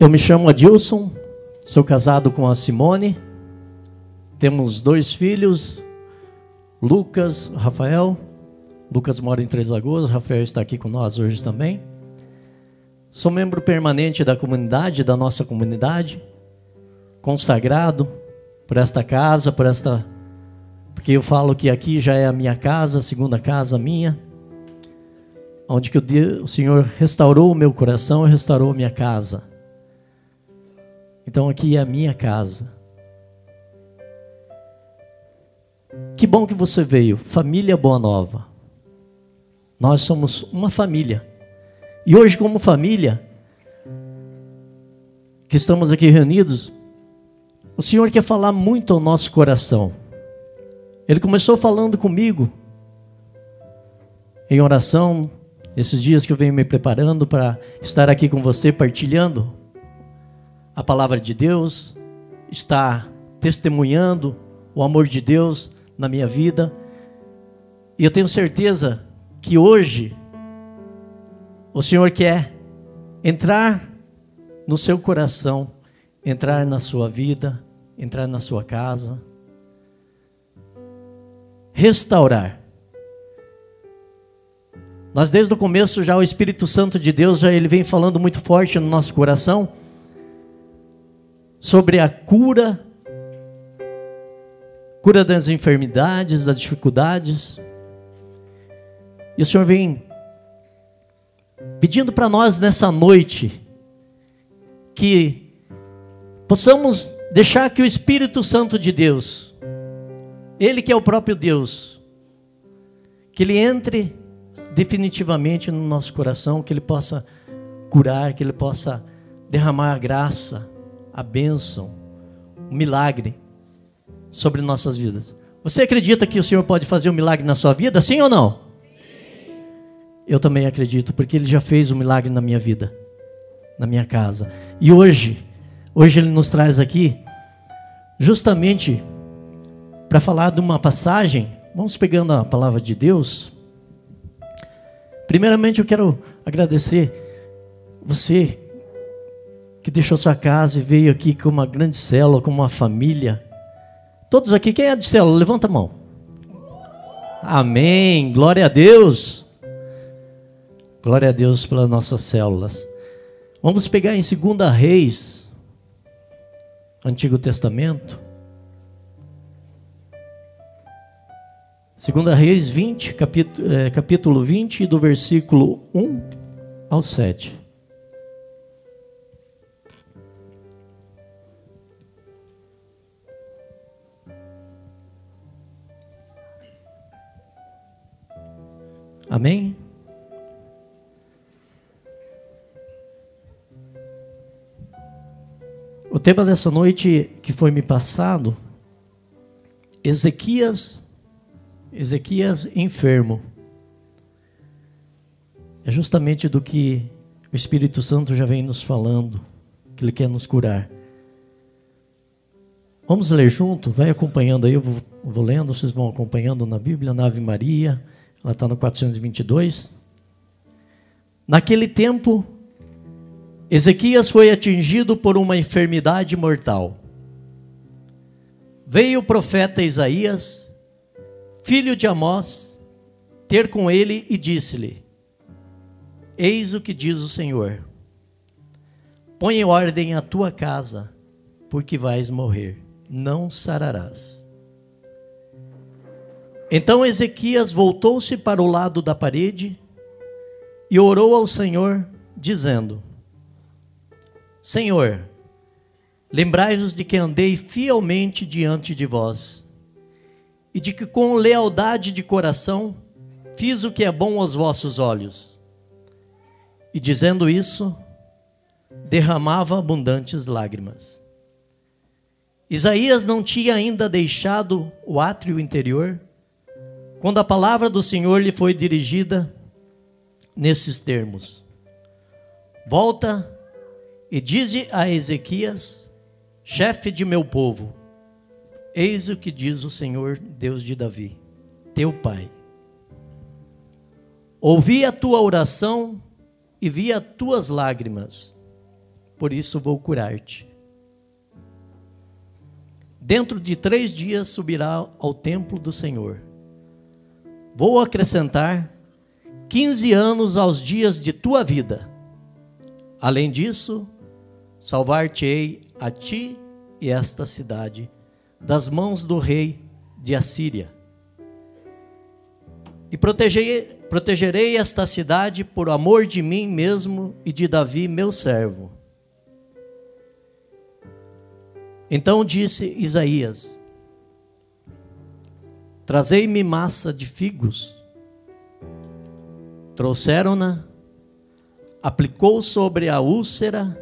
Eu me chamo Adilson, sou casado com a Simone, temos dois filhos, Lucas, Rafael. Lucas mora em Três Lagoas, Rafael está aqui com nós hoje também. Sou membro permanente da comunidade, da nossa comunidade, consagrado por esta casa, por esta. Porque eu falo que aqui já é a minha casa, a segunda casa minha, onde que o, Senhor restaurou o meu coração e restaurou a minha casa. Então aqui é a minha casa. Que bom que você veio, família Boa Nova. Nós somos uma família. E hoje, como família, que estamos aqui reunidos, o Senhor quer falar muito ao nosso coração. Ele começou falando comigo em oração, esses dias que eu venho me preparando para estar aqui com você, partilhando a palavra de Deus, estar testemunhando o amor de Deus na minha vida. E eu tenho certeza que hoje o Senhor quer entrar no seu coração, entrar na sua vida, entrar na sua casa, restaurar. Nós desde o começo já o Espírito Santo de Deus já ele vem falando muito forte no nosso coração sobre a cura, cura das enfermidades, das dificuldades. E o Senhor vem pedindo para nós nessa noite que possamos deixar que o Espírito Santo de Deus, Ele que é o próprio Deus, que Ele entre definitivamente no nosso coração, que Ele possa curar, que Ele possa derramar a graça, a bênção, o milagre sobre nossas vidas. Você acredita que o Senhor pode fazer um milagre na sua vida, sim ou não? Eu também acredito, porque Ele já fez um milagre na minha vida, na minha casa. E hoje, hoje Ele nos traz aqui, justamente para falar de uma passagem. Vamos pegando a palavra de Deus. Primeiramente, eu quero agradecer você que deixou sua casa e veio aqui com uma grande célula, com uma família. Todos aqui, quem é de célula? Levanta a mão. Amém. Glória a Deus. Glória a Deus pelas nossas células. Vamos pegar em 2 Reis, Antigo Testamento. 2 Reis 20, capítulo, é, capítulo 20, do versículo 1 ao 7. Amém? O tema dessa noite que foi me passado, Ezequias, Ezequias enfermo. É justamente do que o Espírito Santo já vem nos falando, que ele quer nos curar. Vamos ler junto? Vai acompanhando aí, eu vou, vou lendo, vocês vão acompanhando na Bíblia, na Ave Maria, ela está no 422. Naquele tempo, Ezequias foi atingido por uma enfermidade mortal. Veio o profeta Isaías, filho de Amós, ter com ele e disse-lhe: Eis o que diz o Senhor: Põe em ordem a tua casa, porque vais morrer, não sararás. Então Ezequias voltou-se para o lado da parede e orou ao Senhor, dizendo: Senhor, lembrai-vos de que andei fielmente diante de vós, e de que com lealdade de coração fiz o que é bom aos vossos olhos. E dizendo isso, derramava abundantes lágrimas. Isaías não tinha ainda deixado o átrio interior, quando a palavra do Senhor lhe foi dirigida nesses termos: Volta e dize a Ezequias, chefe de meu povo: Eis o que diz o Senhor, Deus de Davi, teu pai. Ouvi a tua oração e vi as tuas lágrimas. por isso vou curar-te. Dentro de três dias subirá ao templo do Senhor. Vou acrescentar 15 anos aos dias de tua vida. Além disso, salvar-te-ei a ti e esta cidade das mãos do rei de Assíria. E protegerei, esta cidade por amor de mim mesmo e de Davi, meu servo. Então disse Isaías: Trazei-me massa de figos. Trouxeram-na, aplicou sobre a úlcera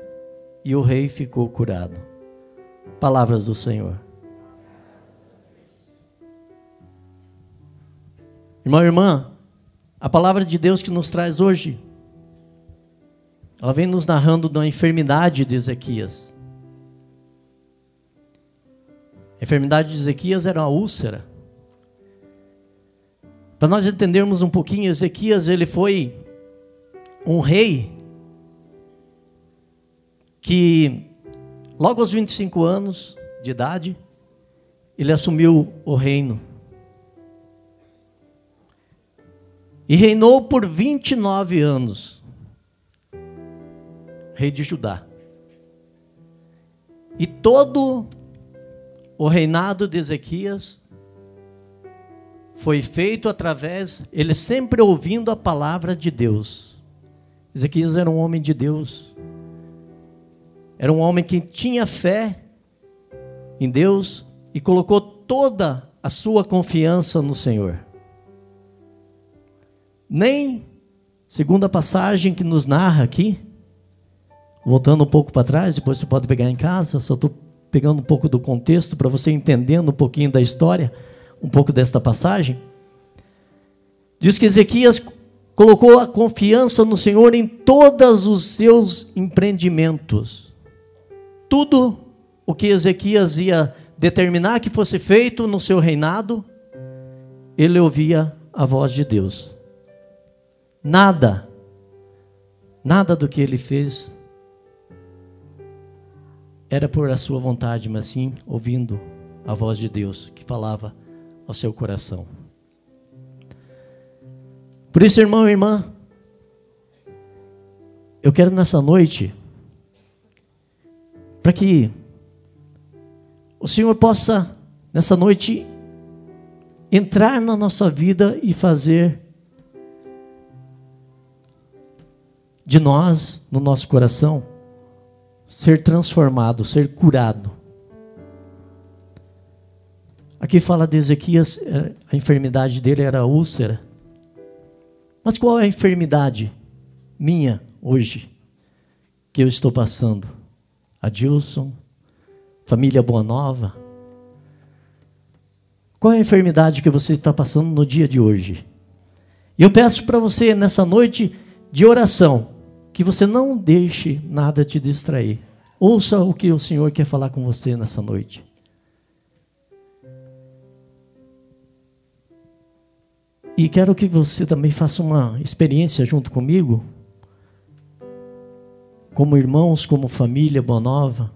e o rei ficou curado. Palavras do Senhor. Irmão e irmã, a palavra de Deus que nos traz hoje, ela vem nos narrando da enfermidade de Ezequias. A enfermidade de Ezequias era uma úlcera. Para nós entendermos um pouquinho, Ezequias ele foi um rei que logo aos 25 anos de idade ele assumiu o reino. E reinou por 29 anos. Rei de Judá. E todo o reinado de Ezequias foi feito através, ele sempre ouvindo a palavra de Deus. Ezequias era um homem de Deus. Era um homem que tinha fé em Deus e colocou toda a sua confiança no Senhor. Nem, segundo a passagem que nos narra aqui, voltando um pouco para trás, depois você pode pegar em casa, só estou pegando um pouco do contexto para você entendendo um pouquinho da história, um pouco desta passagem. Diz que Ezequias colocou a confiança no Senhor em todos os seus empreendimentos. Tudo o que Ezequias ia determinar que fosse feito no seu reinado, ele ouvia a voz de Deus. Nada, nada do que ele fez era por a sua vontade, mas sim ouvindo a voz de Deus que falava ao seu coração. Por isso, irmão e irmã, eu quero nessa noite, para que o Senhor possa, nessa noite, entrar na nossa vida e fazer de nós, no nosso coração, ser transformado, ser curado. Aqui fala de Ezequias, é, a enfermidade dele era úlcera. Mas qual é a enfermidade minha hoje que eu estou passando? Adilson, família Boa Nova. Qual é a enfermidade que você está passando no dia de hoje? E eu peço para você nessa noite de oração, que você não deixe nada te distrair. Ouça o que o Senhor quer falar com você nessa noite. E quero que você também faça uma experiência junto comigo, como irmãos, como família boa nova.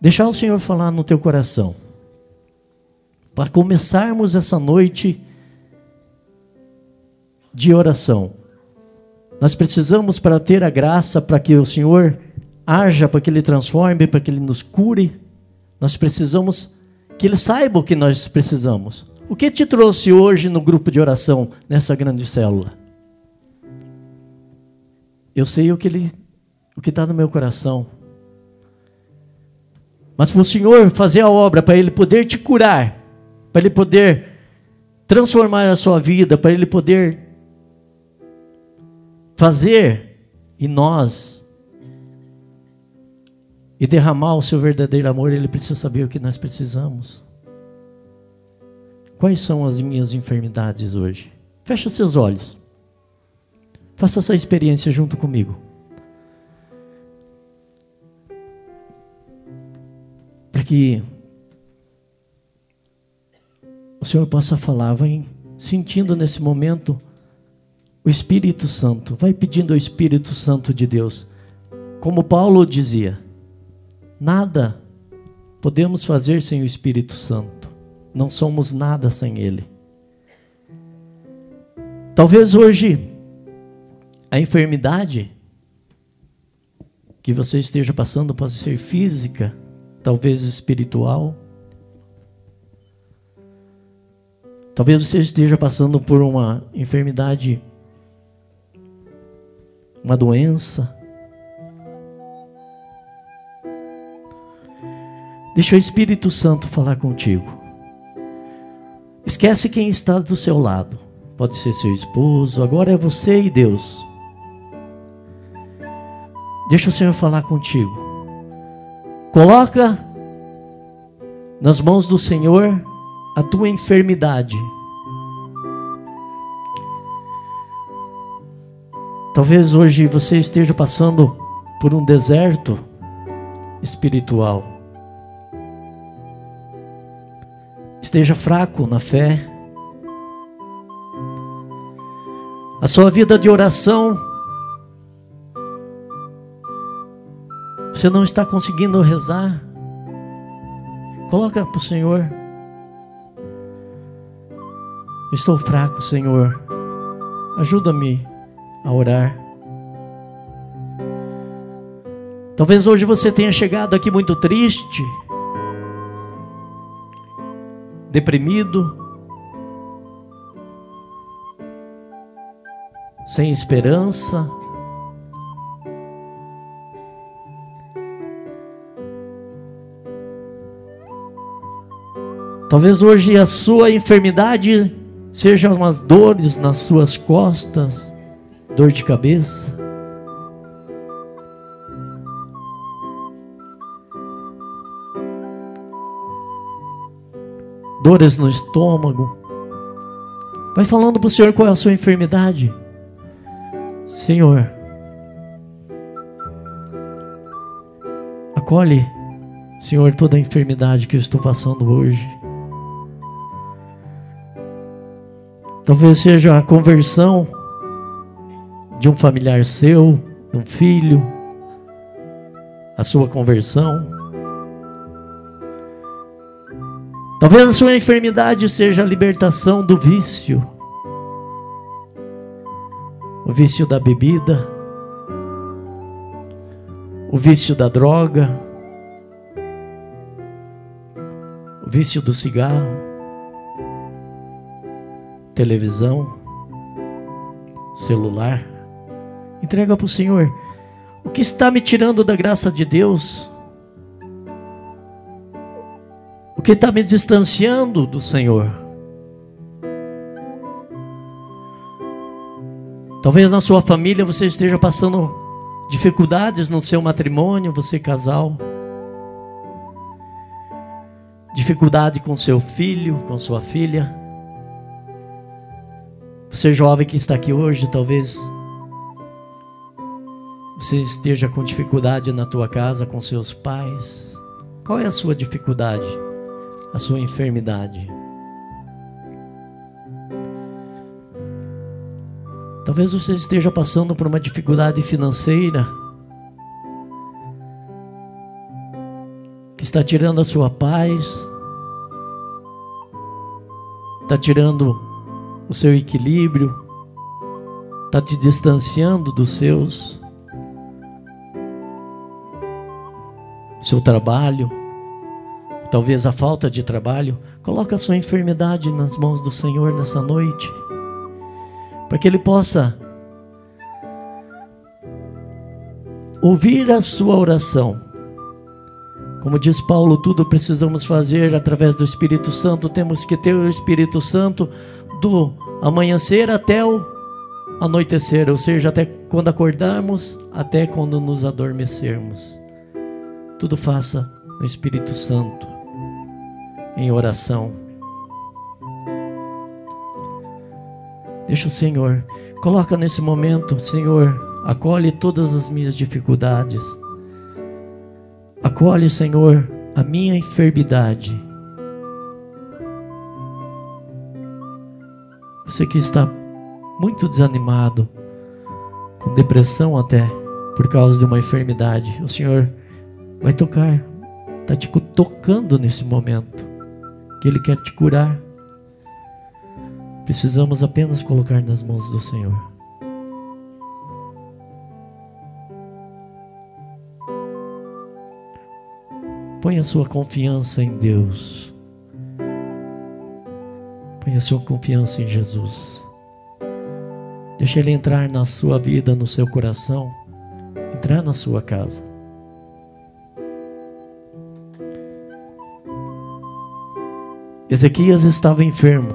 Deixar o Senhor falar no teu coração. Para começarmos essa noite de oração. Nós precisamos para ter a graça para que o Senhor haja, para que Ele transforme, para que Ele nos cure. Nós precisamos que Ele saiba o que nós precisamos. O que te trouxe hoje no grupo de oração, nessa grande célula? Eu sei o que Ele, o que está no meu coração. Mas para o Senhor fazer a obra, para Ele poder te curar, para Ele poder transformar a sua vida, para Ele poder fazer em nós e derramar o seu verdadeiro amor, ele precisa saber o que nós precisamos. Quais são as minhas enfermidades hoje? Feche seus olhos. Faça essa experiência junto comigo. Para que o Senhor possa falar, vai sentindo nesse momento o Espírito Santo. Vai pedindo ao Espírito Santo de Deus Como Paulo dizia, nada podemos fazer sem o Espírito Santo. Não somos nada sem Ele. Talvez hoje a enfermidade que você esteja passando pode ser física, talvez espiritual. Talvez você esteja passando por uma enfermidade, uma doença. Deixa o Espírito Santo falar contigo. Esquece quem está do seu lado. Pode ser seu esposo, agora é você e Deus. Deixa o Senhor falar contigo. Coloca nas mãos do Senhor a tua enfermidade. Talvez hoje você esteja passando por um deserto espiritual. Esteja fraco na fé. A sua vida de oração Você não está conseguindo rezar? Coloca para o Senhor. Estou fraco, Senhor. Ajuda-me a orar. Talvez hoje você tenha chegado aqui muito triste, deprimido, sem esperança. Talvez hoje a sua enfermidade sejam as dores nas suas costas, dor de cabeça. Dores no estômago. Vai falando para o Senhor qual é a sua enfermidade. Senhor, acolhe, Senhor, toda a enfermidade que eu estou passando hoje. Talvez seja a conversão de um familiar seu, de um filho, a sua conversão. Talvez a sua enfermidade seja a libertação do vício, o vício da bebida, o vício da droga, o vício do cigarro televisão, celular. Entrega para o Senhor. O que está me tirando da graça de Deus? O que está me distanciando do Senhor? Talvez na sua família você esteja passando dificuldades no seu matrimônio, você casal. Dificuldade com seu filho, com sua filha. Você jovem que está aqui hoje, talvez você esteja com dificuldade na tua casa com seus pais. Qual é a sua dificuldade? A sua enfermidade? Talvez você esteja passando por uma dificuldade financeira que está tirando a sua paz, está tirando o seu equilíbrio, está te distanciando dos seus, seu trabalho, talvez a falta de trabalho. Coloca a sua enfermidade nas mãos do Senhor nessa noite, para que Ele possa ouvir a sua oração. Como diz Paulo, tudo precisamos fazer através do Espírito Santo, temos que ter o Espírito Santo do amanhecer até o anoitecer, ou seja, até quando acordarmos, até quando nos adormecermos. Tudo faça no Espírito Santo, em oração. Deixa o Senhor, coloca nesse momento, Senhor, acolhe todas as minhas dificuldades. Acolhe, Senhor, a minha enfermidade Você que está muito desanimado, com depressão até por causa de uma enfermidade. O Senhor vai tocar, está te tocando nesse momento, que Ele quer te curar. Precisamos apenas colocar nas mãos do Senhor. Ponha sua confiança em Deus. Ponha sua confiança em Jesus. Deixe Ele entrar na sua vida, no seu coração, entrar na sua casa. Ezequias estava enfermo.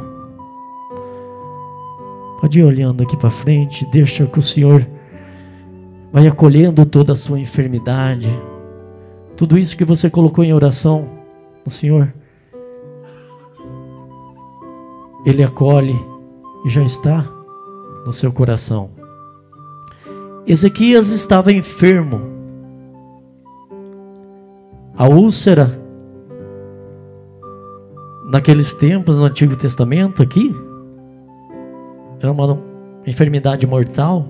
Pode ir olhando aqui para frente, deixa que o Senhor vai acolhendo toda a sua enfermidade tudo isso que você colocou em oração, o Senhor, Ele acolhe e já está no seu coração. Ezequias estava enfermo. A úlcera, naqueles tempos, no Antigo Testamento, aqui, era uma enfermidade mortal.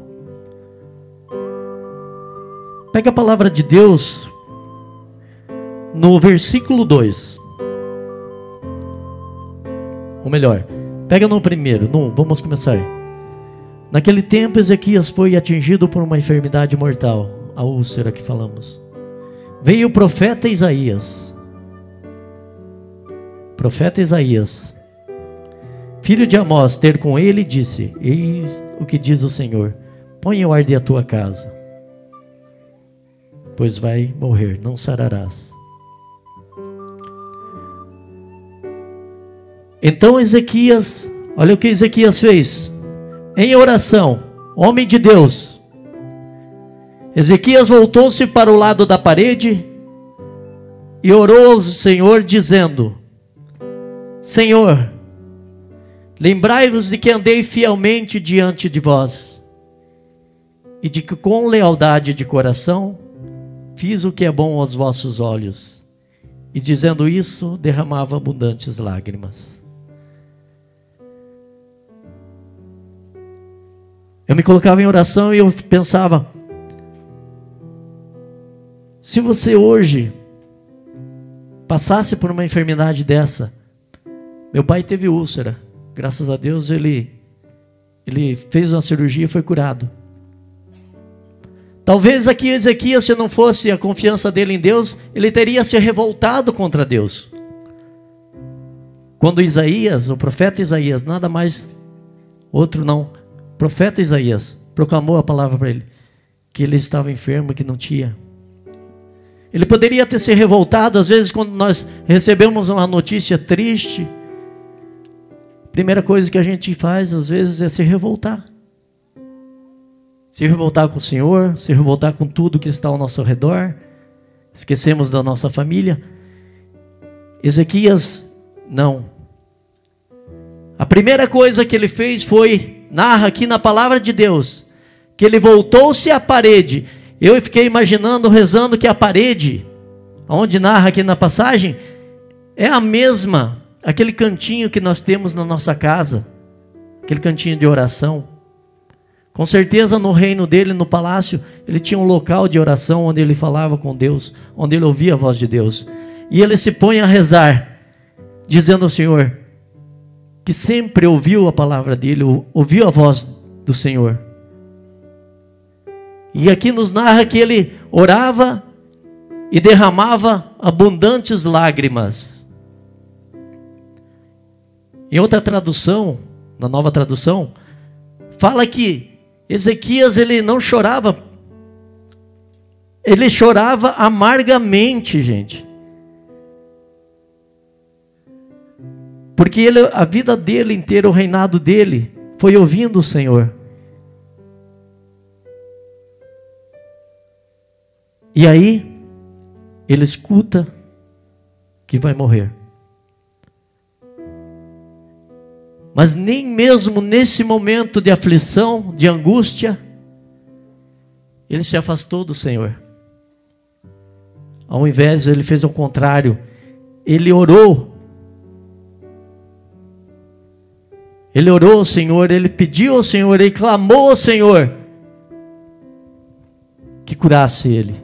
Pega a palavra de Deus, no versículo 2. Ou melhor, pega no primeiro, no, vamos começar. Naquele tempo, Ezequias foi atingido por uma enfermidade mortal, a úlcera que falamos. Veio o profeta Isaías. Profeta Isaías, filho de Amós, ter com ele, disse: Eis o que diz o Senhor: Põe o ar de a tua casa, pois vai morrer, não sararás. Então Ezequias, olha o que Ezequias fez. Em oração, homem de Deus. Ezequias voltou-se para o lado da parede e orou ao Senhor, dizendo: Senhor, lembrai-vos de que andei fielmente diante de vós, e de que com lealdade de coração fiz o que é bom aos vossos olhos. E dizendo isso, derramava abundantes lágrimas. Eu me colocava em oração e eu pensava: se você hoje passasse por uma enfermidade dessa, meu pai teve úlcera, graças a Deus ele ele fez uma cirurgia e foi curado. Talvez aqui Ezequias, se não fosse a confiança dele em Deus, ele teria se revoltado contra Deus. Quando Isaías, o profeta Isaías, nada mais outro não, profeta Isaías proclamou a palavra para ele, que ele estava enfermo, que não tinha. Ele poderia ter se revoltado, às vezes, quando nós recebemos uma notícia triste. Primeira coisa que a gente faz, às vezes, é se revoltar. Se revoltar com o Senhor, se revoltar com tudo que está ao nosso redor. Esquecemos da nossa família. Ezequias, não. A primeira coisa que ele fez foi narra aqui na palavra de Deus que ele voltou-se à parede. Eu fiquei imaginando, rezando que a parede, onde narra aqui na passagem, é a mesma, aquele cantinho que nós temos na nossa casa, aquele cantinho de oração. Com certeza no reino dele, no palácio, ele tinha um local de oração onde ele falava com Deus, onde ele ouvia a voz de Deus. E ele se põe a rezar, dizendo ao Senhor: que sempre ouviu a palavra dele, ouviu a voz do Senhor. E aqui nos narra que ele orava e derramava abundantes lágrimas. Em outra tradução, na nova tradução, fala que Ezequias ele não chorava, ele chorava amargamente, gente. Porque ele, a vida dele inteira, o reinado dele, foi ouvindo o Senhor. E aí, ele escuta que vai morrer. Mas nem mesmo nesse momento de aflição, de angústia, ele se afastou do Senhor. Ao invés, ele fez o contrário. Ele orou Ele orou ao Senhor, ele pediu ao Senhor, ele clamou ao Senhor que curasse ele.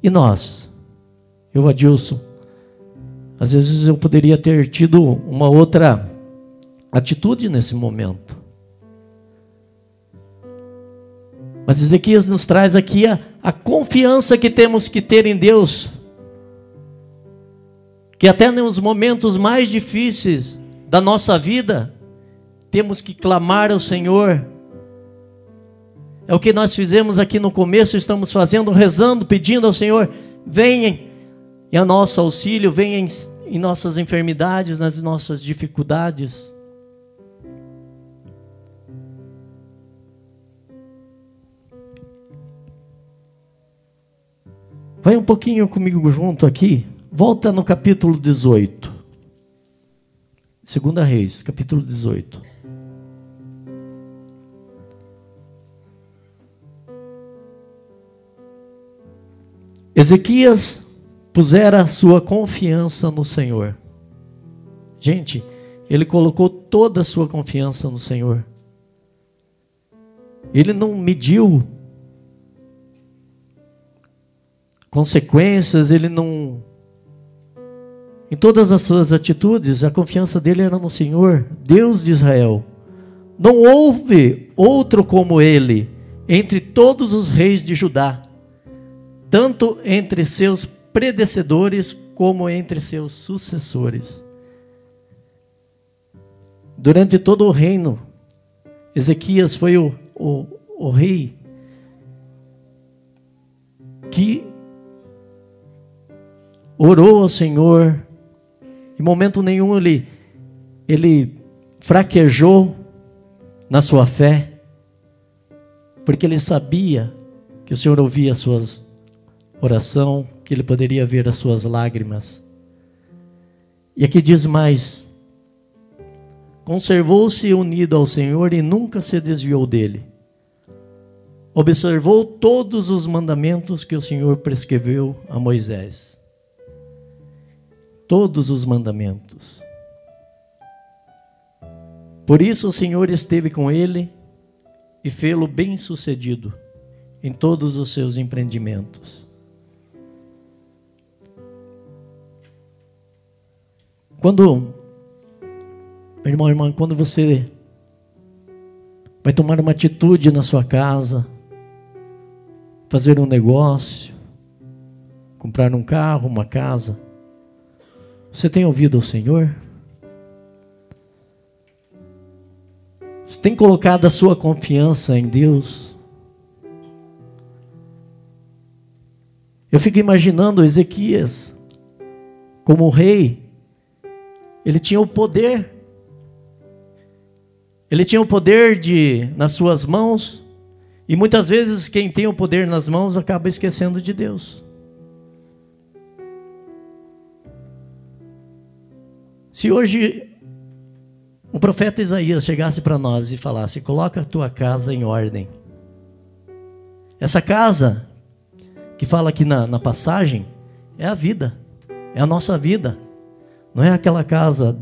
E nós? Eu, Adilson, às vezes eu poderia ter tido uma outra atitude nesse momento. Mas Ezequias nos traz aqui a, a confiança que temos que ter em Deus. Que até nos momentos mais difíceis da nossa vida, temos que clamar ao Senhor. É o que nós fizemos aqui no começo, estamos fazendo, rezando, pedindo ao Senhor: venha em nosso auxílio, venha em, em nossas enfermidades, nas nossas dificuldades. Vai um pouquinho comigo junto aqui. Volta no capítulo 18. Segunda Reis, capítulo 18. Ezequias pusera sua confiança no Senhor. Gente, ele colocou toda a sua confiança no Senhor. Ele não mediu consequências, ele não em todas as suas atitudes, a confiança dele era no Senhor, Deus de Israel. Não houve outro como ele entre todos os reis de Judá, tanto entre seus predecessores como entre seus sucessores. Durante todo o reino, Ezequias foi o, o, o rei que orou ao Senhor, em momento nenhum ele, ele fraquejou na sua fé, porque ele sabia que o Senhor ouvia a sua oração, que ele poderia ver as suas lágrimas. E aqui diz mais: conservou-se unido ao Senhor e nunca se desviou dele. Observou todos os mandamentos que o Senhor prescreveu a Moisés todos os mandamentos. Por isso o Senhor esteve com ele e fê-lo bem-sucedido em todos os seus empreendimentos. Quando, irmão, irmã, quando você vai tomar uma atitude na sua casa, fazer um negócio, comprar um carro, uma casa, você tem ouvido o Senhor? Você tem colocado a sua confiança em Deus? Eu fico imaginando Ezequias como rei. Ele tinha o poder. Ele tinha o poder de nas suas mãos. E muitas vezes quem tem o poder nas mãos acaba esquecendo de Deus. Se hoje o profeta Isaías chegasse para nós e falasse: coloca a tua casa em ordem. Essa casa, que fala aqui na, na passagem, é a vida, é a nossa vida. Não é aquela casa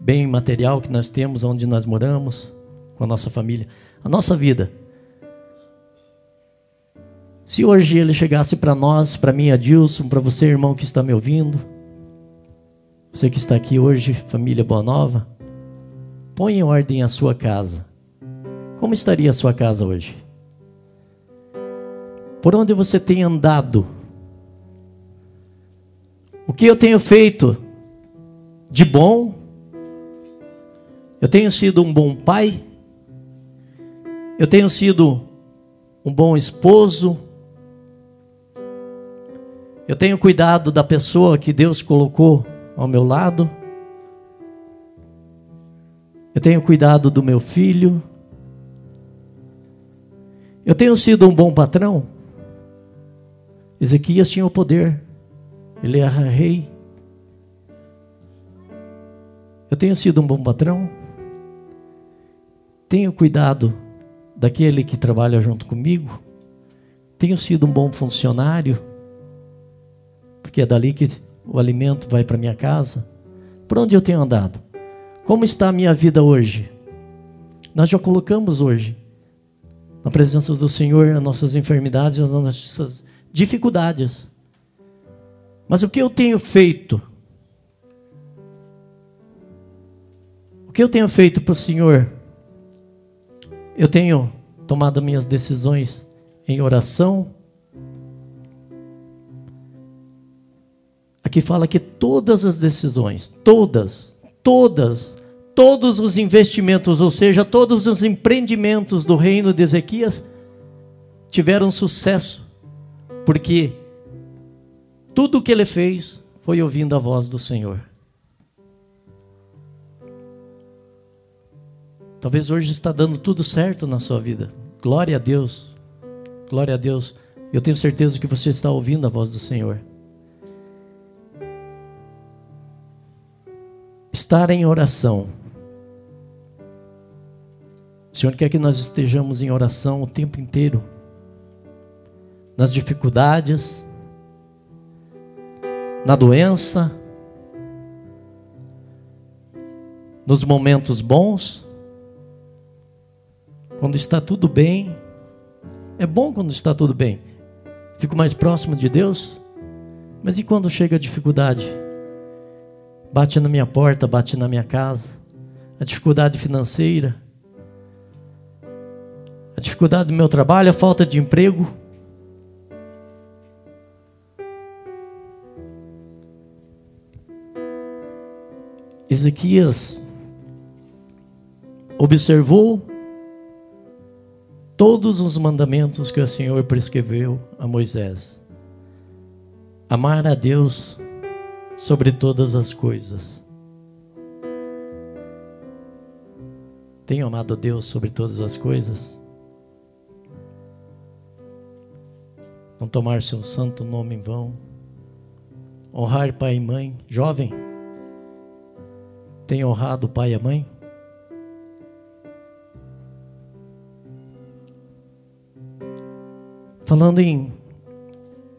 bem material que nós temos, onde nós moramos, com a nossa família. A nossa vida. Se hoje ele chegasse para nós, para mim, Adilson, para você, irmão que está me ouvindo, você que está aqui hoje, família Boa Nova, põe em ordem a sua casa. Como estaria a sua casa hoje? Por onde você tem andado? O que eu tenho feito de bom? Eu tenho sido um bom pai? Eu tenho sido um bom esposo? Eu tenho cuidado da pessoa que Deus colocou ao meu lado. Eu tenho cuidado do meu filho. Eu tenho sido um bom patrão. Ezequias tinha o poder. Ele era rei. Eu tenho sido um bom patrão. Tenho cuidado daquele que trabalha junto comigo. Tenho sido um bom funcionário. Porque é dali que o alimento vai para minha casa? Por onde eu tenho andado? Como está a minha vida hoje? Nós já colocamos hoje na presença do Senhor as nossas enfermidades, as nossas dificuldades. Mas o que eu tenho feito? O que eu tenho feito para o Senhor? Eu tenho tomado minhas decisões em oração. Aqui fala que todas as decisões, todas, todas, todos os investimentos, ou seja, todos os empreendimentos do reino de Ezequias tiveram sucesso, porque tudo o que ele fez foi ouvindo a voz do Senhor. Talvez hoje está dando tudo certo na sua vida. Glória a Deus. Glória a Deus. Eu tenho certeza que você está ouvindo a voz do Senhor. Estar em oração. O Senhor quer que nós estejamos em oração o tempo inteiro. Nas dificuldades, na doença, nos momentos bons, quando está tudo bem. É bom quando está tudo bem. Fico mais próximo de Deus. Mas e quando chega a dificuldade? Bate na minha porta, bate na minha casa. A dificuldade financeira. A dificuldade do meu trabalho, a falta de emprego. Ezequias observou todos os mandamentos que o Senhor prescreveu a Moisés. Amar a Deus sobre todas as coisas. Tenho amado a Deus sobre todas as coisas? Não tomar seu santo nome em vão. Honrar pai e mãe. Jovem, tem honrado o pai e a mãe? Falando em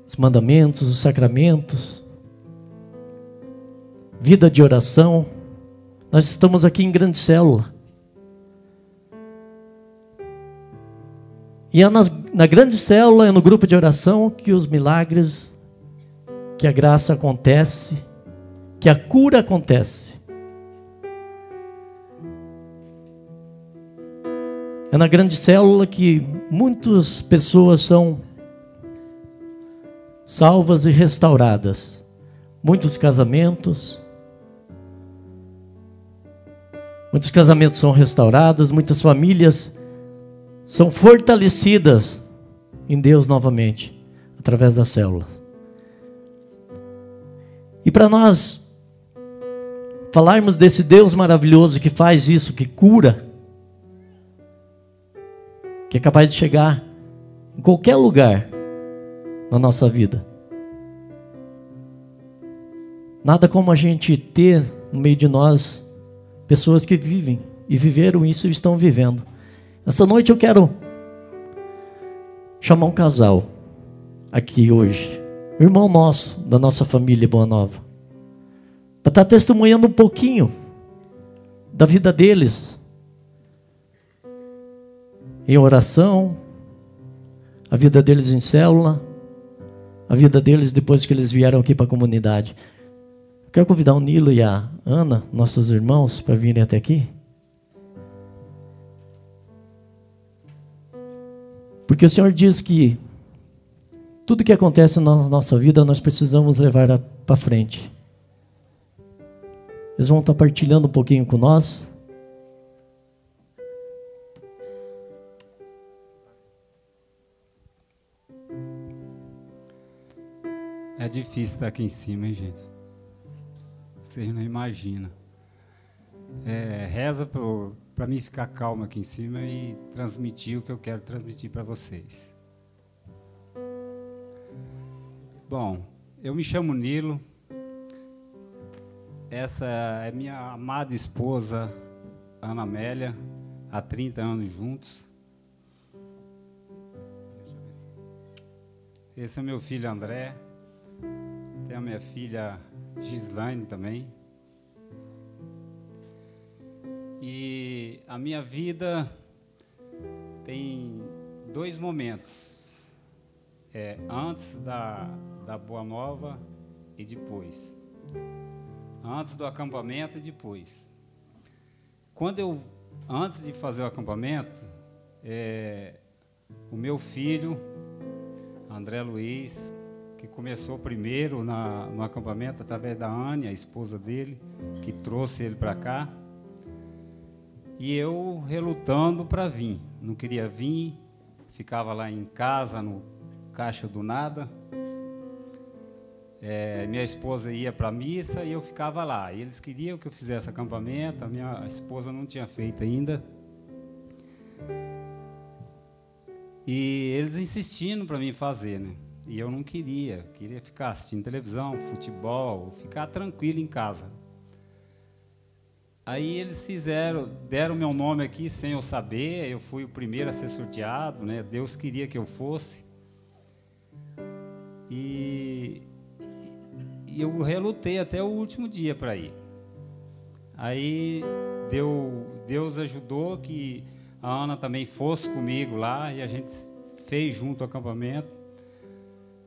os mandamentos, os sacramentos, vida de oração, nós estamos aqui em grande célula. E é nas, na grande célula, é no grupo de oração que os milagres, que a graça acontece, que a cura acontece. É na grande célula que muitas pessoas são salvas e restauradas. Muitos casamentos. Muitos casamentos são restaurados, muitas famílias são fortalecidas em Deus novamente, através da célula. E para nós falarmos desse Deus maravilhoso que faz isso, que cura, que é capaz de chegar em qualquer lugar na nossa vida. Nada como a gente ter no meio de nós pessoas que vivem e viveram isso e estão vivendo. Essa noite eu quero chamar um casal aqui hoje, irmão nosso, da nossa família Boa Nova, para estar testemunhando um pouquinho da vida deles, em oração, a vida deles em célula, a vida deles depois que eles vieram aqui para a comunidade. Quero convidar o Nilo e a Ana, nossos irmãos, para virem até aqui. Porque o Senhor diz que tudo que acontece na nossa vida nós precisamos levar para frente. Eles vão estar partilhando um pouquinho com nós. É difícil estar aqui em cima, hein, gente? Vocês não imaginam. É, reza para mim ficar calmo aqui em cima e transmitir o que eu quero transmitir para vocês. Bom, eu me chamo Nilo. Essa é minha amada esposa, Ana Amélia, há 30 anos juntos. Esse é meu filho André. Tem a minha filha Gislaine também. E a minha vida tem dois momentos. É, antes da, da Boa Nova e depois. Antes do acampamento e depois. Quando eu, antes de fazer o acampamento, é, o meu filho, André Luiz, que começou primeiro na, no acampamento através da Anne, a esposa dele, que trouxe ele para cá. E eu relutando para vir. Não queria vir, ficava lá em casa, no caixa do nada. É, minha esposa ia para a missa e eu ficava lá. E eles queriam que eu fizesse acampamento, a minha esposa não tinha feito ainda. E eles insistindo para mim fazer, né? E eu não queria, queria ficar assistindo televisão, futebol, ficar tranquilo em casa. Aí eles fizeram, deram meu nome aqui sem eu saber, eu fui o primeiro a ser sorteado, né? Deus queria que eu fosse. E, e eu relutei até o último dia para ir. Aí deu, Deus ajudou que a Ana também fosse comigo lá e a gente fez junto o acampamento.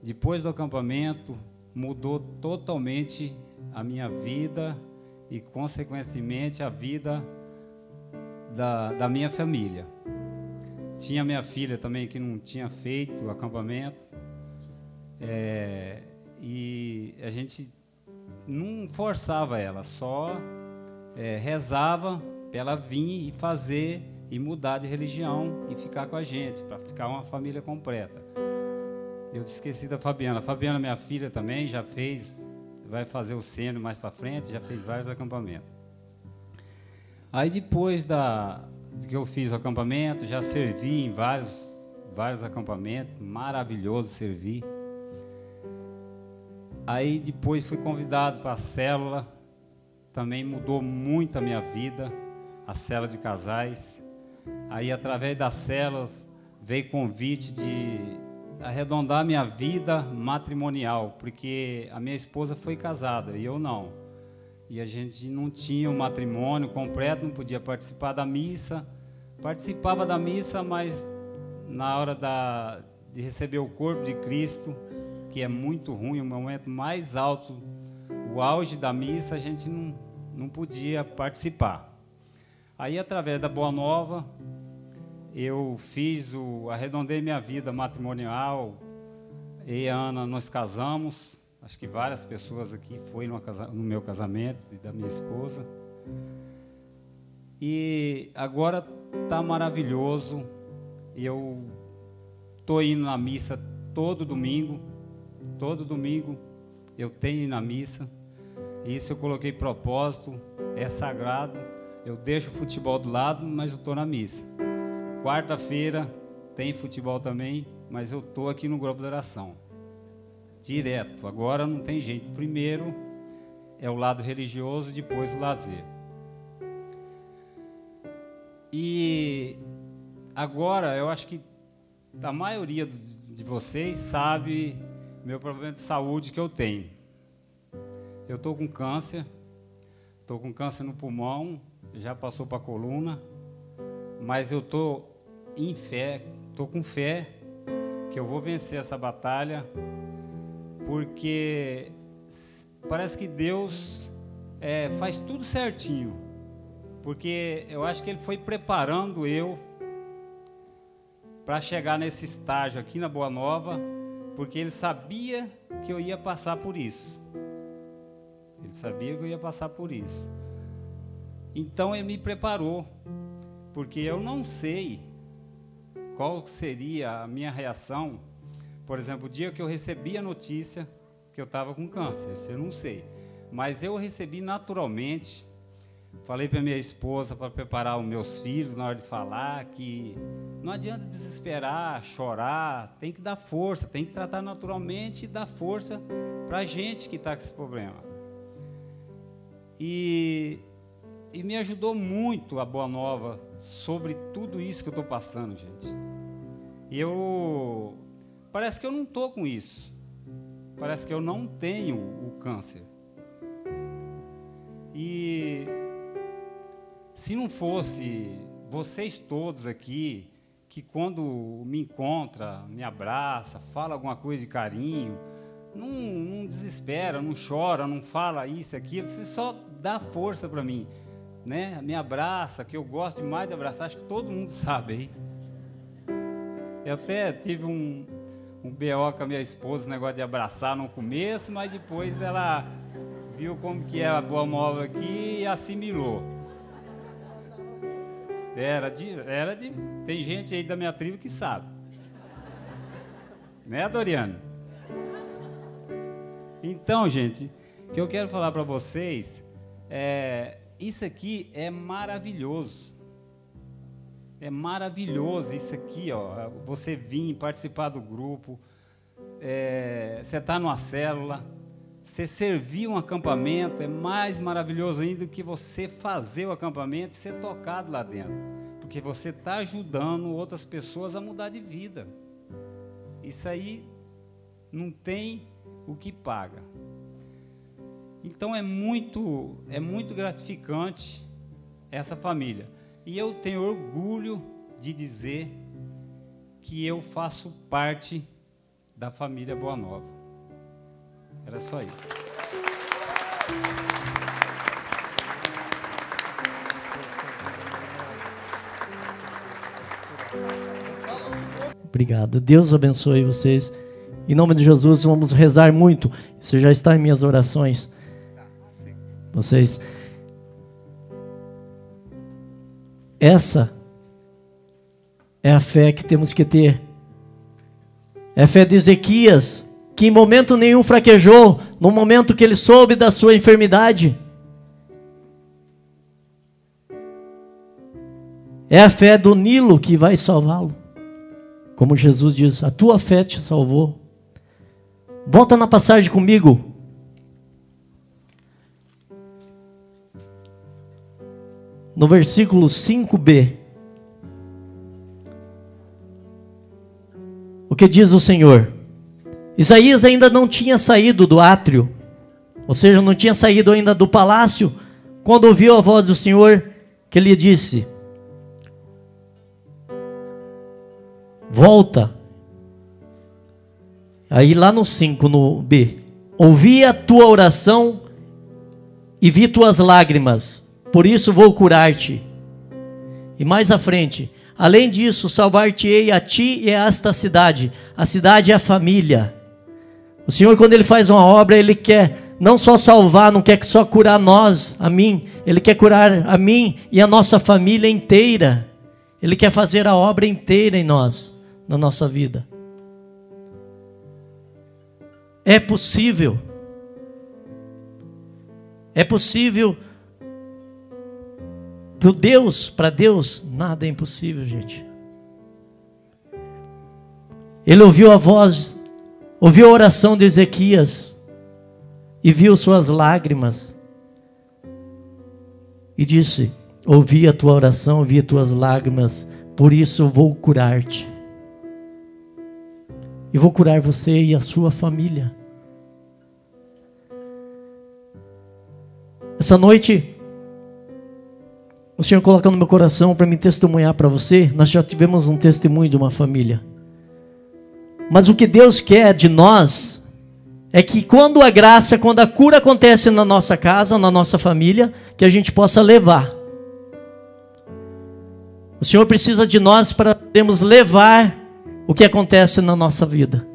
Depois do acampamento, mudou totalmente a minha vida e, consequentemente, a vida da, da minha família. Tinha minha filha também que não tinha feito o acampamento. É, e a gente não forçava ela, só é, rezava para ela vir e fazer e mudar de religião e ficar com a gente, para ficar uma família completa. Eu esqueci da Fabiana. A Fabiana, minha filha, também já fez, vai fazer o sênior mais para frente, já fez vários acampamentos. Aí depois da que eu fiz o acampamento, já servi em vários vários acampamentos, maravilhoso servir. Aí depois fui convidado para a célula, também mudou muito a minha vida, a célula de casais. Aí através das células veio convite de arredondar minha vida matrimonial, porque a minha esposa foi casada e eu não. E a gente não tinha o um matrimônio completo, não podia participar da missa. Participava da missa, mas na hora da, de receber o corpo de Cristo, que é muito ruim, o momento mais alto, o auge da missa, a gente não, não podia participar. Aí, através da Boa Nova, eu fiz o arredondei minha vida matrimonial. E a Ana nos casamos. Acho que várias pessoas aqui foram no meu casamento e da minha esposa. E agora tá maravilhoso. Eu tô indo na missa todo domingo. Todo domingo eu tenho na missa. Isso eu coloquei propósito, é sagrado. Eu deixo o futebol do lado, mas eu estou na missa. Quarta-feira tem futebol também, mas eu estou aqui no grupo de oração. Direto. Agora não tem jeito. Primeiro é o lado religioso, depois o lazer. E agora eu acho que a maioria de vocês sabe meu problema de saúde que eu tenho. Eu estou com câncer, estou com câncer no pulmão, já passou para a coluna, mas eu estou em fé, estou com fé que eu vou vencer essa batalha, porque parece que Deus é, faz tudo certinho, porque eu acho que Ele foi preparando eu para chegar nesse estágio aqui na Boa Nova, porque Ele sabia que eu ia passar por isso. Ele sabia que eu ia passar por isso. Então Ele me preparou, porque eu não sei qual seria a minha reação, por exemplo, o dia que eu recebi a notícia que eu estava com câncer, isso eu não sei. Mas eu recebi naturalmente, falei para minha esposa para preparar os meus filhos na hora de falar que não adianta desesperar, chorar, tem que dar força, tem que tratar naturalmente e dar força para a gente que está com esse problema. E, e me ajudou muito a Boa Nova sobre tudo isso que eu estou passando, gente. E eu. Parece que eu não estou com isso. Parece que eu não tenho o câncer. E se não fosse vocês todos aqui, que quando me encontra, me abraça, fala alguma coisa de carinho, não, não desespera, não chora, não fala isso, aquilo, você só dá força para mim, né? Me abraça, que eu gosto demais de abraçar, acho que todo mundo sabe aí. Eu até tive um, um BO com a minha esposa, negócio de abraçar no começo, mas depois ela viu como que é a boa móvel aqui e assimilou. Era de, era de. Tem gente aí da minha tribo que sabe. Né, Doriano? Então, gente, o que eu quero falar para vocês é. Isso aqui é maravilhoso. É maravilhoso isso aqui, ó. Você vir participar do grupo, é, você está numa célula, você servir um acampamento é mais maravilhoso ainda do que você fazer o acampamento e ser tocado lá dentro. Porque você está ajudando outras pessoas a mudar de vida. Isso aí não tem o que paga. Então é muito, é muito gratificante essa família. E eu tenho orgulho de dizer que eu faço parte da família Boa Nova. Era só isso. Obrigado. Deus abençoe vocês. Em nome de Jesus, vamos rezar muito. Isso já está em minhas orações. Vocês. Essa é a fé que temos que ter. É a fé de Ezequias, que em momento nenhum fraquejou, no momento que ele soube da sua enfermidade. É a fé do Nilo que vai salvá-lo. Como Jesus diz: A tua fé te salvou. Volta na passagem comigo. No versículo 5b. O que diz o Senhor? Isaías ainda não tinha saído do átrio, ou seja, não tinha saído ainda do palácio, quando ouviu a voz do Senhor que lhe disse: Volta. Aí lá no 5, no B. Ouvi a tua oração e vi tuas lágrimas, por isso vou curar-te. E mais à frente, além disso, salvar-te-ei a ti e a esta cidade. A cidade é a família. O Senhor, quando Ele faz uma obra, Ele quer não só salvar, não quer só curar nós, a mim, Ele quer curar a mim e a nossa família inteira. Ele quer fazer a obra inteira em nós, na nossa vida. É possível. É possível. Para Deus, para Deus, nada é impossível, gente. Ele ouviu a voz ouviu a oração de Ezequias e viu suas lágrimas e disse: Ouvi a tua oração, ouvi as tuas lágrimas, por isso eu vou curar-te. E vou curar você e a sua família. Essa noite, o Senhor coloca no meu coração para me testemunhar para você. Nós já tivemos um testemunho de uma família. Mas o que Deus quer de nós é que quando a graça, quando a cura acontece na nossa casa, na nossa família, que a gente possa levar. O Senhor precisa de nós para podermos levar o que acontece na nossa vida.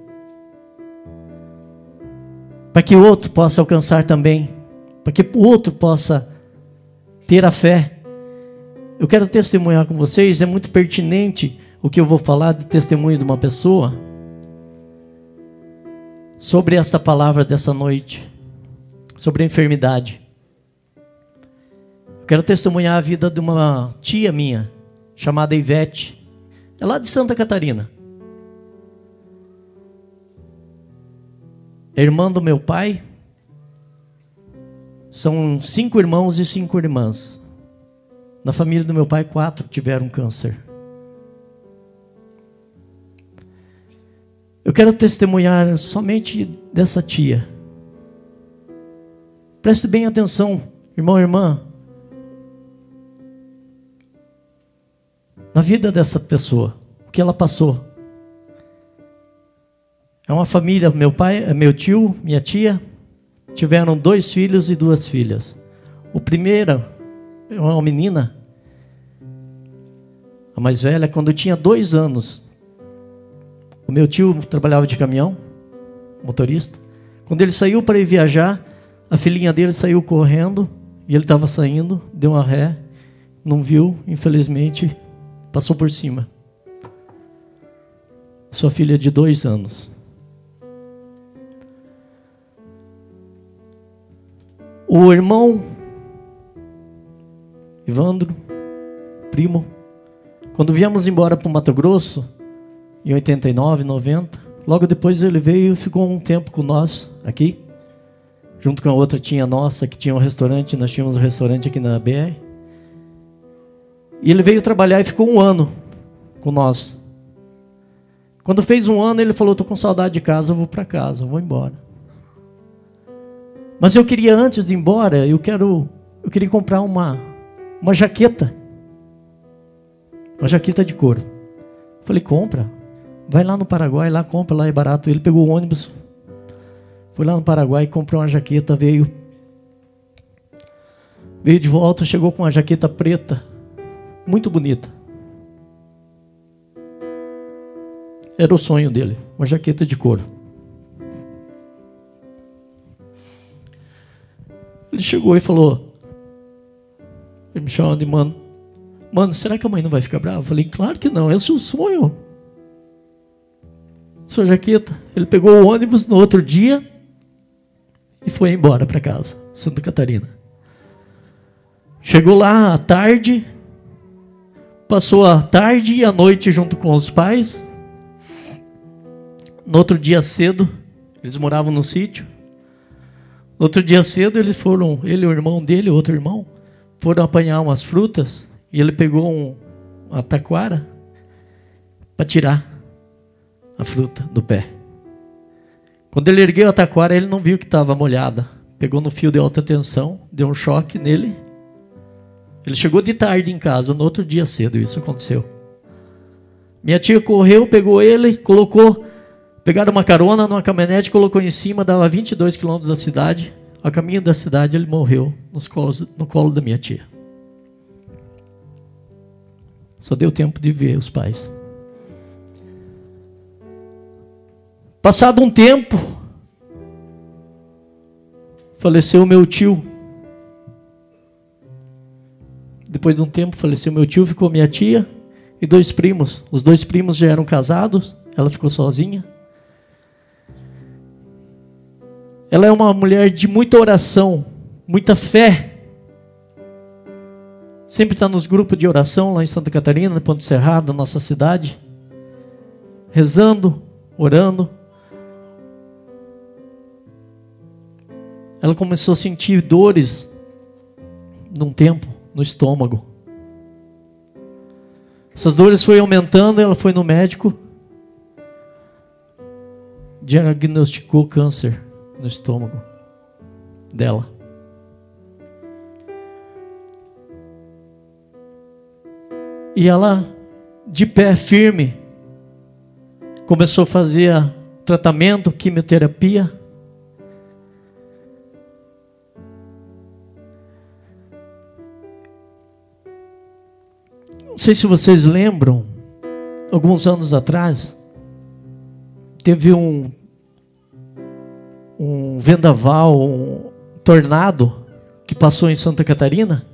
Para que o outro possa alcançar também, para que o outro possa ter a fé. Eu quero testemunhar com vocês, é muito pertinente o que eu vou falar de testemunho de uma pessoa sobre esta palavra dessa noite, sobre a enfermidade. Eu quero testemunhar a vida de uma tia minha, chamada Ivete, é lá de Santa Catarina. É irmã do meu pai, são cinco irmãos e cinco irmãs. Na família do meu pai, quatro tiveram câncer. Eu quero testemunhar somente dessa tia. Preste bem atenção, irmão e irmã. na vida dessa pessoa, o que ela passou. É uma família, meu pai, meu tio, minha tia, tiveram dois filhos e duas filhas. O primeiro uma menina, a mais velha, quando tinha dois anos. O meu tio trabalhava de caminhão, motorista. Quando ele saiu para ir viajar, a filhinha dele saiu correndo e ele estava saindo, deu uma ré, não viu, infelizmente, passou por cima. Sua filha de dois anos. O irmão Ivandro, primo, quando viemos embora para o Mato Grosso, em 89, 90, logo depois ele veio e ficou um tempo com nós aqui. Junto com a outra tinha nossa, que tinha um restaurante, nós tínhamos um restaurante aqui na BR. E ele veio trabalhar e ficou um ano com nós. Quando fez um ano, ele falou: Estou com saudade de casa, eu vou para casa, eu vou embora. Mas eu queria, antes de ir embora, eu quero, eu queria comprar uma, uma jaqueta. Uma jaqueta de couro. Falei: Compra. Vai lá no Paraguai, lá compra, lá é barato. Ele pegou o ônibus, foi lá no Paraguai, comprou uma jaqueta, veio. Veio de volta, chegou com uma jaqueta preta, muito bonita. Era o sonho dele, uma jaqueta de couro. Ele chegou e falou: Ele me chamou de mano. Mano, será que a mãe não vai ficar brava? Eu falei: Claro que não, é o sonho. Sua jaqueta. Ele pegou o ônibus no outro dia e foi embora para casa, Santa Catarina. Chegou lá à tarde, passou a tarde e a noite junto com os pais. No outro dia cedo, eles moravam no sítio. No outro dia cedo, eles foram, ele o irmão dele, outro irmão, foram apanhar umas frutas e ele pegou um, uma taquara para tirar a fruta do pé. Quando ele ergueu a taquara, ele não viu que estava molhada. Pegou no fio de alta tensão, deu um choque nele. Ele chegou de tarde em casa, no outro dia cedo isso aconteceu. Minha tia correu, pegou ele, colocou, pegaram uma carona numa caminhonete, colocou em cima, dava 22 quilômetros da cidade. A caminho da cidade ele morreu nos colos, no colo da minha tia. Só deu tempo de ver os pais. Passado um tempo, faleceu meu tio. Depois de um tempo, faleceu meu tio, ficou minha tia e dois primos. Os dois primos já eram casados, ela ficou sozinha. Ela é uma mulher de muita oração, muita fé. Sempre está nos grupos de oração lá em Santa Catarina, no Ponto Cerrado, nossa cidade. Rezando, orando. ela começou a sentir dores num tempo no estômago. Essas dores foi aumentando, ela foi no médico, diagnosticou câncer no estômago dela. E ela, de pé firme, começou a fazer tratamento, quimioterapia. Não sei se vocês lembram, alguns anos atrás, teve um, um vendaval, um tornado que passou em Santa Catarina,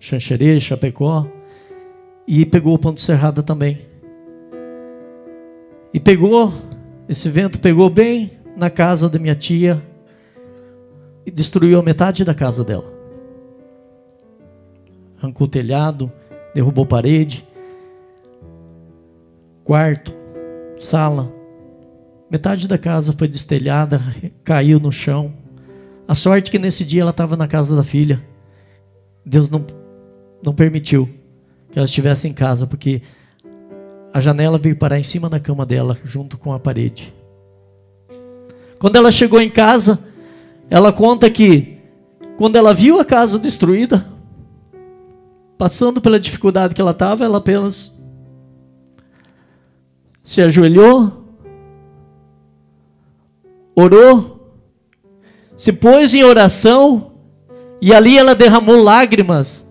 Xanxerê, Chapecó, e pegou o Ponto Cerrada também. E pegou, esse vento pegou bem na casa da minha tia e destruiu a metade da casa dela. Arrancou o telhado, derrubou parede, quarto, sala. Metade da casa foi destelhada, caiu no chão. A sorte que nesse dia ela estava na casa da filha. Deus não, não permitiu que ela estivesse em casa, porque a janela veio parar em cima da cama dela, junto com a parede. Quando ela chegou em casa, ela conta que quando ela viu a casa destruída, passando pela dificuldade que ela estava, ela apenas se ajoelhou, orou, se pôs em oração e ali ela derramou lágrimas,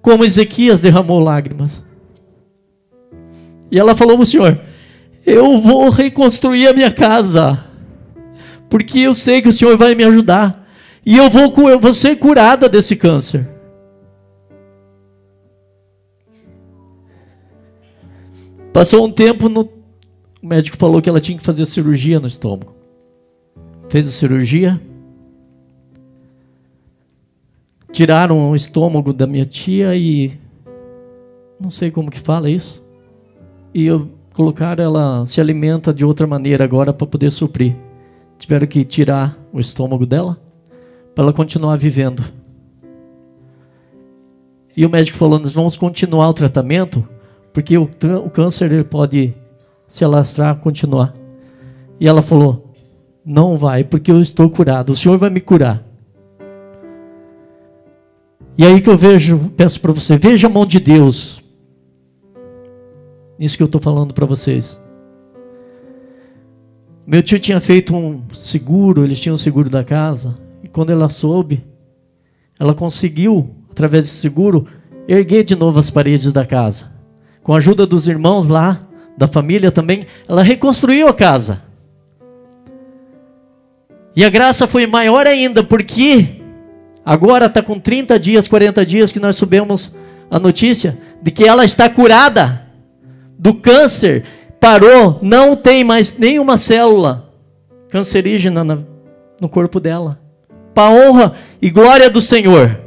como Ezequias derramou lágrimas. E ela falou para o Senhor: Eu vou reconstruir a minha casa, porque eu sei que o Senhor vai me ajudar, e eu vou, eu vou ser curada desse câncer. Passou um tempo, no... o médico falou que ela tinha que fazer cirurgia no estômago. Fez a cirurgia. Tiraram o estômago da minha tia e não sei como que fala isso. E eu colocaram ela se alimenta de outra maneira agora para poder suprir. Tiveram que tirar o estômago dela para ela continuar vivendo. E o médico falou: "Nós vamos continuar o tratamento porque o, o câncer ele pode se alastrar, continuar. E ela falou: Não vai, porque eu estou curado. O Senhor vai me curar. E aí que eu vejo, peço para você, veja a mão de Deus. Isso que eu estou falando para vocês. Meu tio tinha feito um seguro, eles tinham um seguro da casa. E quando ela soube, ela conseguiu, através desse seguro, erguer de novo as paredes da casa com a ajuda dos irmãos lá, da família também, ela reconstruiu a casa. E a graça foi maior ainda, porque agora está com 30 dias, 40 dias que nós subimos a notícia de que ela está curada do câncer, parou, não tem mais nenhuma célula cancerígena no corpo dela. Para honra e glória do Senhor.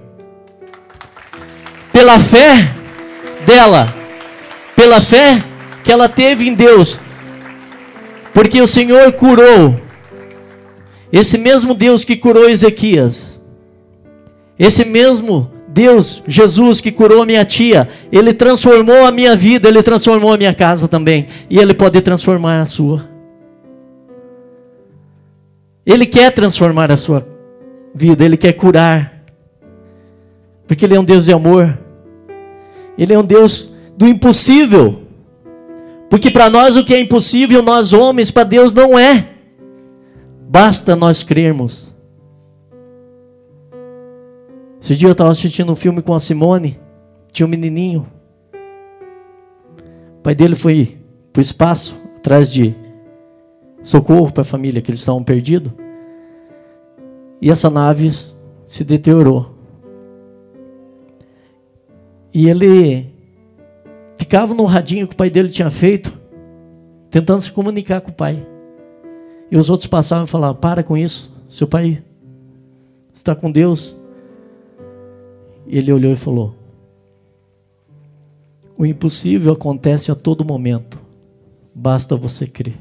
Pela fé dela, pela fé que ela teve em Deus, porque o Senhor curou, esse mesmo Deus que curou Ezequias, esse mesmo Deus, Jesus, que curou minha tia, Ele transformou a minha vida, Ele transformou a minha casa também, e Ele pode transformar a sua. Ele quer transformar a sua vida, Ele quer curar, porque Ele é um Deus de amor, Ele é um Deus do impossível. Porque para nós o que é impossível, nós homens, para Deus não é. Basta nós crermos. Esse dia eu estava assistindo um filme com a Simone, tinha um menininho. O pai dele foi para o espaço, atrás de socorro para a família, que eles estavam perdidos. E essa nave se deteriorou. E ele ficava no radinho que o pai dele tinha feito, tentando se comunicar com o pai. E os outros passavam e falavam: Para com isso, seu pai está com Deus. E ele olhou e falou: O impossível acontece a todo momento, basta você crer,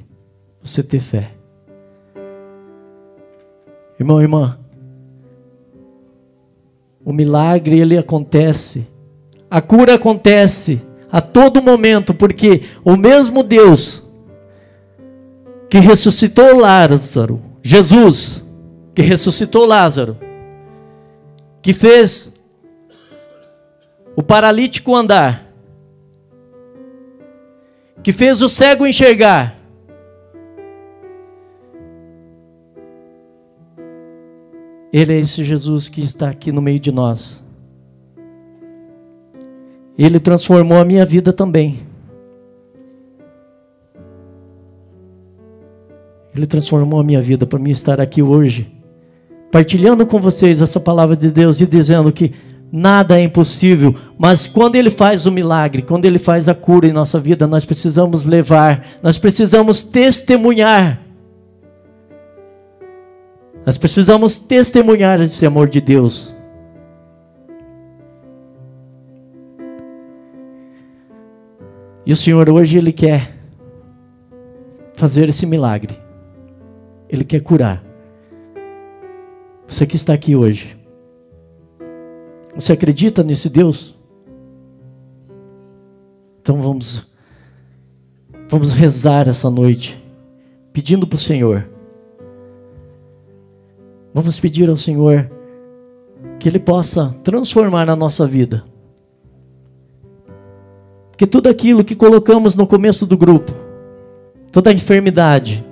você ter fé. Irmão, irmã, o milagre ele acontece, a cura acontece a todo momento, porque o mesmo Deus que ressuscitou Lázaro, Jesus, que ressuscitou Lázaro, que fez o paralítico andar, que fez o cego enxergar, Ele é esse Jesus que está aqui no meio de nós. Ele transformou a minha vida também. Ele transformou a minha vida para mim estar aqui hoje, partilhando com vocês essa palavra de Deus e dizendo que nada é impossível, mas quando Ele faz o milagre, quando Ele faz a cura em nossa vida, nós precisamos levar, nós precisamos testemunhar. Nós precisamos testemunhar esse amor de Deus. E o Senhor hoje Ele quer fazer esse milagre. Ele quer curar. Você que está aqui hoje. Você acredita nesse Deus? Então vamos vamos rezar essa noite, pedindo para o Senhor. Vamos pedir ao Senhor que Ele possa transformar a nossa vida que tudo aquilo que colocamos no começo do grupo, toda a enfermidade,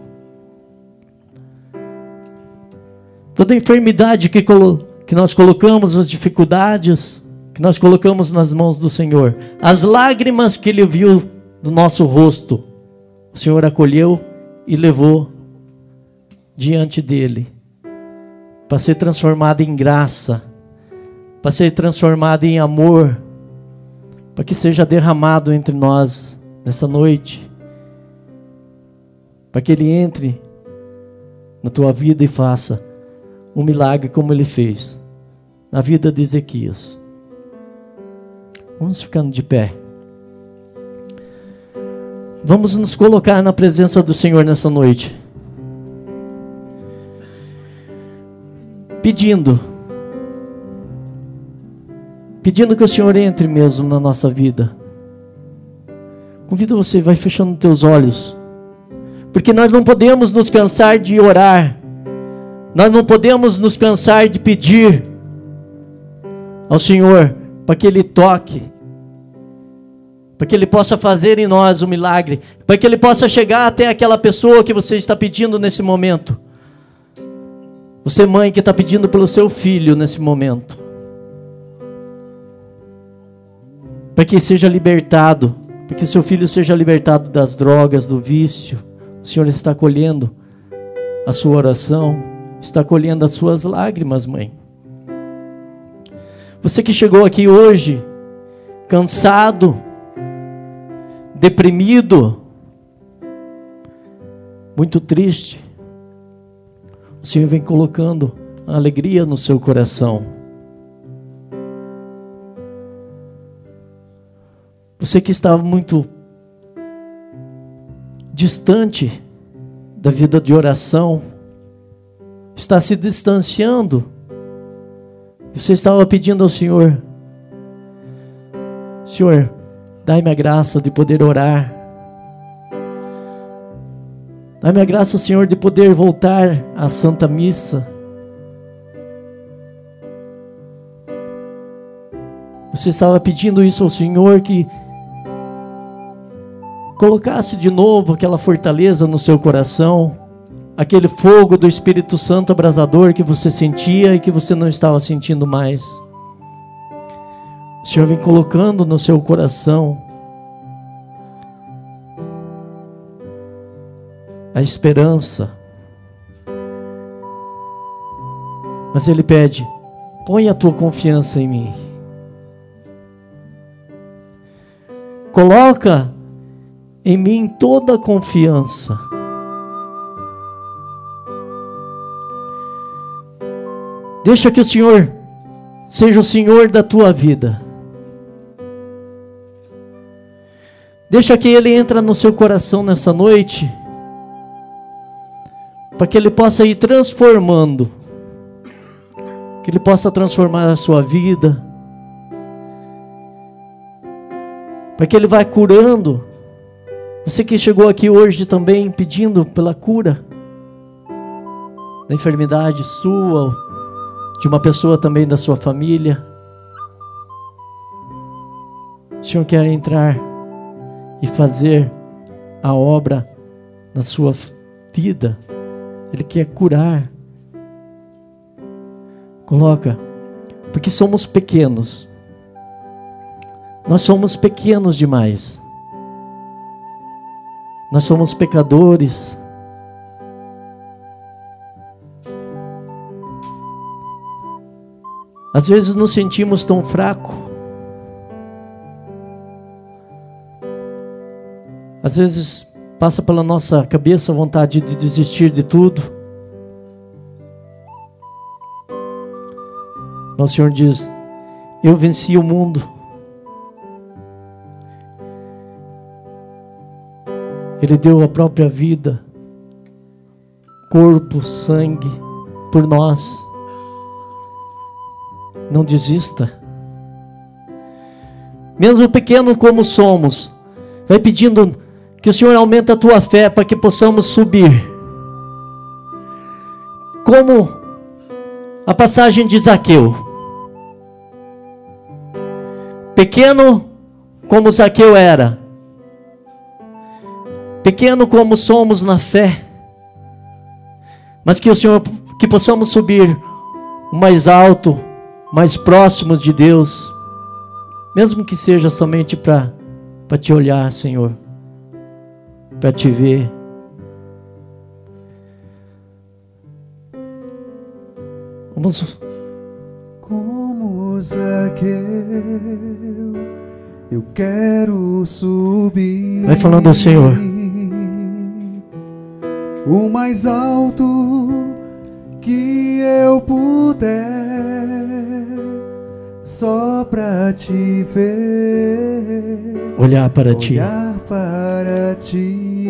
toda enfermidade que, que nós colocamos, as dificuldades que nós colocamos nas mãos do Senhor, as lágrimas que Ele viu do nosso rosto, o Senhor acolheu e levou diante dele, para ser transformado em graça, para ser transformado em amor, para que seja derramado entre nós nessa noite, para que Ele entre na tua vida e faça um milagre como Ele fez na vida de Ezequias. Vamos ficando de pé. Vamos nos colocar na presença do Senhor nessa noite. Pedindo. Pedindo que o Senhor entre mesmo na nossa vida. Convido você, vai fechando teus olhos. Porque nós não podemos nos cansar de orar. Nós não podemos nos cansar de pedir ao Senhor para que Ele toque para que Ele possa fazer em nós o um milagre, para que Ele possa chegar até aquela pessoa que você está pedindo nesse momento. Você, mãe, que está pedindo pelo seu filho nesse momento, para que seja libertado, para que seu filho seja libertado das drogas, do vício. O Senhor está colhendo a sua oração, está colhendo as suas lágrimas, mãe. Você que chegou aqui hoje, cansado, deprimido, muito triste, o Senhor vem colocando alegria no seu coração. Você que estava muito distante da vida de oração, está se distanciando. Você estava pedindo ao Senhor, Senhor, Dai-me a graça de poder orar. Dai-me a graça, Senhor, de poder voltar à Santa Missa. Você estava pedindo isso ao Senhor que colocasse de novo aquela fortaleza no seu coração, aquele fogo do Espírito Santo abrasador que você sentia e que você não estava sentindo mais. O Senhor vem colocando no seu coração a esperança. Mas Ele pede: põe a tua confiança em mim. Coloca em mim toda confiança. Deixa que o Senhor seja o Senhor da tua vida. Deixa que Ele entre no seu coração nessa noite, para que Ele possa ir transformando, que Ele possa transformar a sua vida, para que Ele vá curando. Você que chegou aqui hoje também pedindo pela cura da enfermidade sua, de uma pessoa também da sua família. O Senhor quer entrar e fazer a obra na sua vida. Ele quer curar. Coloca, porque somos pequenos. Nós somos pequenos demais. Nós somos pecadores. Às vezes nos sentimos tão fracos. Às vezes passa pela nossa cabeça a vontade de desistir de tudo. Mas o Senhor diz: Eu venci o mundo. Ele deu a própria vida, corpo, sangue, por nós. Não desista. Mesmo pequeno como somos, vai pedindo que o Senhor aumente a tua fé para que possamos subir. Como a passagem de Zaqueu. Pequeno como Zaqueu era. Pequeno como somos na fé. Mas que o Senhor, que possamos subir mais alto, mais próximos de Deus. Mesmo que seja somente para te olhar, Senhor. Para te ver. Vamos. Como Zaqueu, eu quero subir. Vai falando ao Senhor. O mais alto que eu puder, só pra te ver. Olhar para ti. Olhar para ti.